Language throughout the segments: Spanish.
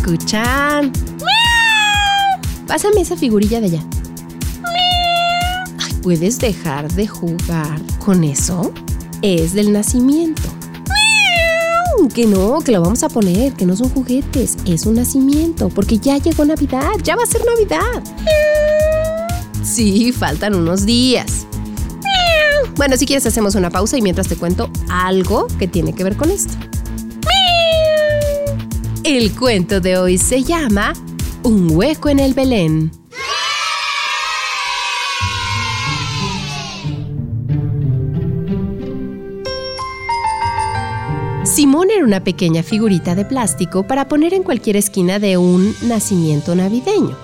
Sakuchan. Pásame esa figurilla de allá. Ay, ¿Puedes dejar de jugar con eso? Es del nacimiento. Que no, que lo vamos a poner, que no son juguetes, es un nacimiento, porque ya llegó Navidad, ya va a ser Navidad. Sí, faltan unos días. Bueno, si quieres hacemos una pausa y mientras te cuento algo que tiene que ver con esto. El cuento de hoy se llama Un hueco en el Belén. Simón era una pequeña figurita de plástico para poner en cualquier esquina de un nacimiento navideño.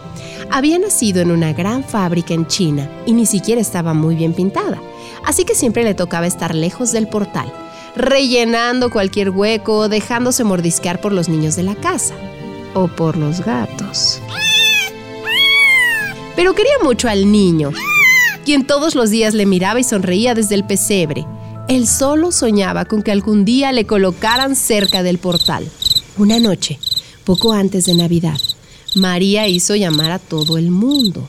Había nacido en una gran fábrica en China y ni siquiera estaba muy bien pintada, así que siempre le tocaba estar lejos del portal, rellenando cualquier hueco, dejándose mordisquear por los niños de la casa o por los gatos. Pero quería mucho al niño, quien todos los días le miraba y sonreía desde el pesebre. Él solo soñaba con que algún día le colocaran cerca del portal. Una noche, poco antes de Navidad, María hizo llamar a todo el mundo.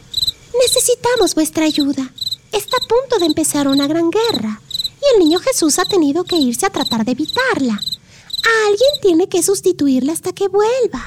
Necesitamos vuestra ayuda. Está a punto de empezar una gran guerra y el niño Jesús ha tenido que irse a tratar de evitarla. Alguien tiene que sustituirla hasta que vuelva.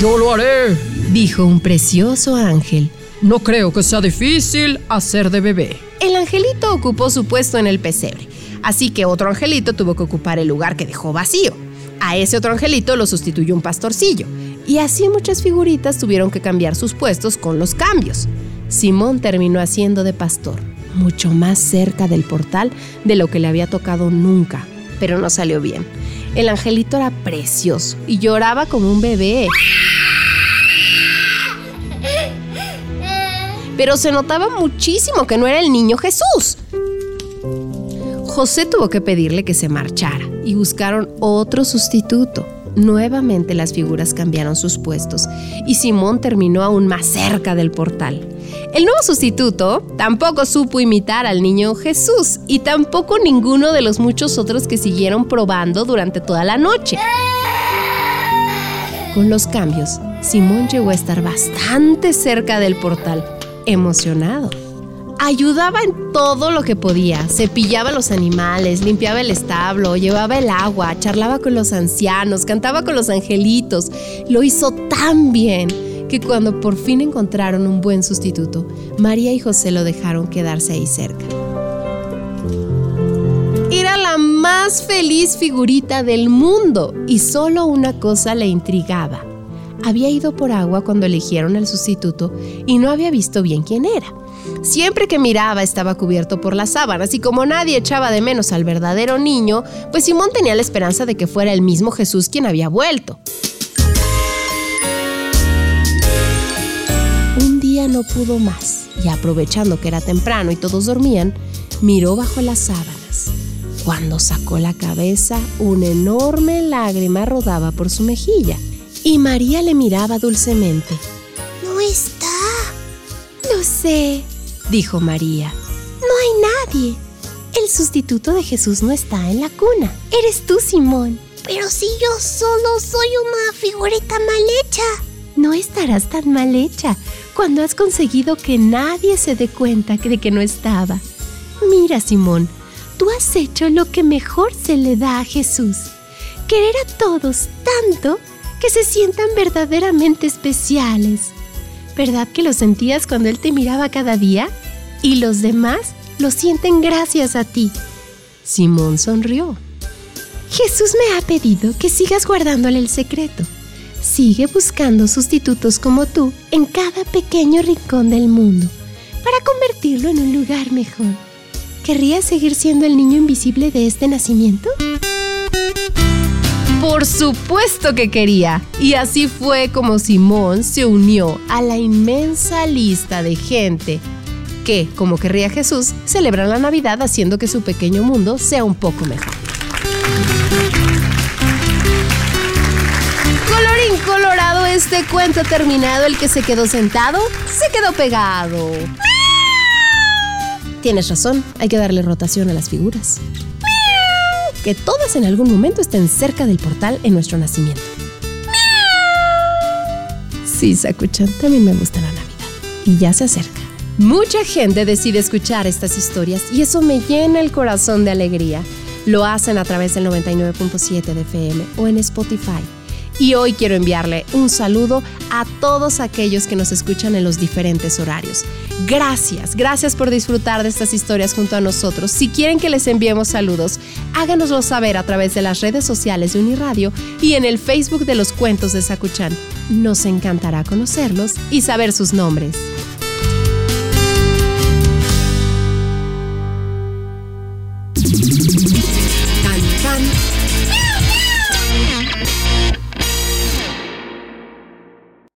Yo lo haré, dijo un precioso ángel. No creo que sea difícil hacer de bebé. El angelito ocupó su puesto en el pesebre, así que otro angelito tuvo que ocupar el lugar que dejó vacío. A ese otro angelito lo sustituyó un pastorcillo, y así muchas figuritas tuvieron que cambiar sus puestos con los cambios. Simón terminó haciendo de pastor, mucho más cerca del portal de lo que le había tocado nunca, pero no salió bien. El angelito era precioso y lloraba como un bebé. Pero se notaba muchísimo que no era el niño Jesús. José tuvo que pedirle que se marchara y buscaron otro sustituto. Nuevamente las figuras cambiaron sus puestos y Simón terminó aún más cerca del portal. El nuevo sustituto tampoco supo imitar al niño Jesús y tampoco ninguno de los muchos otros que siguieron probando durante toda la noche. Con los cambios, Simón llegó a estar bastante cerca del portal, emocionado. Ayudaba en todo lo que podía. Cepillaba los animales, limpiaba el establo, llevaba el agua, charlaba con los ancianos, cantaba con los angelitos. Lo hizo tan bien que cuando por fin encontraron un buen sustituto, María y José lo dejaron quedarse ahí cerca. Era la más feliz figurita del mundo y solo una cosa le intrigaba. Había ido por agua cuando eligieron el sustituto y no había visto bien quién era. Siempre que miraba estaba cubierto por las sábanas y como nadie echaba de menos al verdadero niño, pues Simón tenía la esperanza de que fuera el mismo Jesús quien había vuelto. Día no pudo más y aprovechando que era temprano y todos dormían, miró bajo las sábanas. Cuando sacó la cabeza, una enorme lágrima rodaba por su mejilla y María le miraba dulcemente. No está. Lo sé, dijo María. No hay nadie. El sustituto de Jesús no está en la cuna. Eres tú, Simón. Pero si yo solo soy una figurita mal hecha. No estarás tan mal hecha cuando has conseguido que nadie se dé cuenta de que no estaba. Mira, Simón, tú has hecho lo que mejor se le da a Jesús. Querer a todos tanto que se sientan verdaderamente especiales. ¿Verdad que lo sentías cuando Él te miraba cada día? Y los demás lo sienten gracias a ti. Simón sonrió. Jesús me ha pedido que sigas guardándole el secreto. Sigue buscando sustitutos como tú en cada pequeño rincón del mundo para convertirlo en un lugar mejor. ¿Querría seguir siendo el niño invisible de este nacimiento? Por supuesto que quería. Y así fue como Simón se unió a la inmensa lista de gente que, como querría Jesús, celebran la Navidad haciendo que su pequeño mundo sea un poco mejor. Colorín colorado, este cuento terminado. El que se quedó sentado, se quedó pegado. Tienes razón, hay que darle rotación a las figuras. Que todas en algún momento estén cerca del portal en nuestro nacimiento. Sí, Sakuchan, también me gusta la Navidad. Y ya se acerca. Mucha gente decide escuchar estas historias y eso me llena el corazón de alegría. Lo hacen a través del 99.7 de FM o en Spotify. Y hoy quiero enviarle un saludo a todos aquellos que nos escuchan en los diferentes horarios. Gracias, gracias por disfrutar de estas historias junto a nosotros. Si quieren que les enviemos saludos, háganoslo saber a través de las redes sociales de Uniradio y en el Facebook de los cuentos de Sakuchan. Nos encantará conocerlos y saber sus nombres.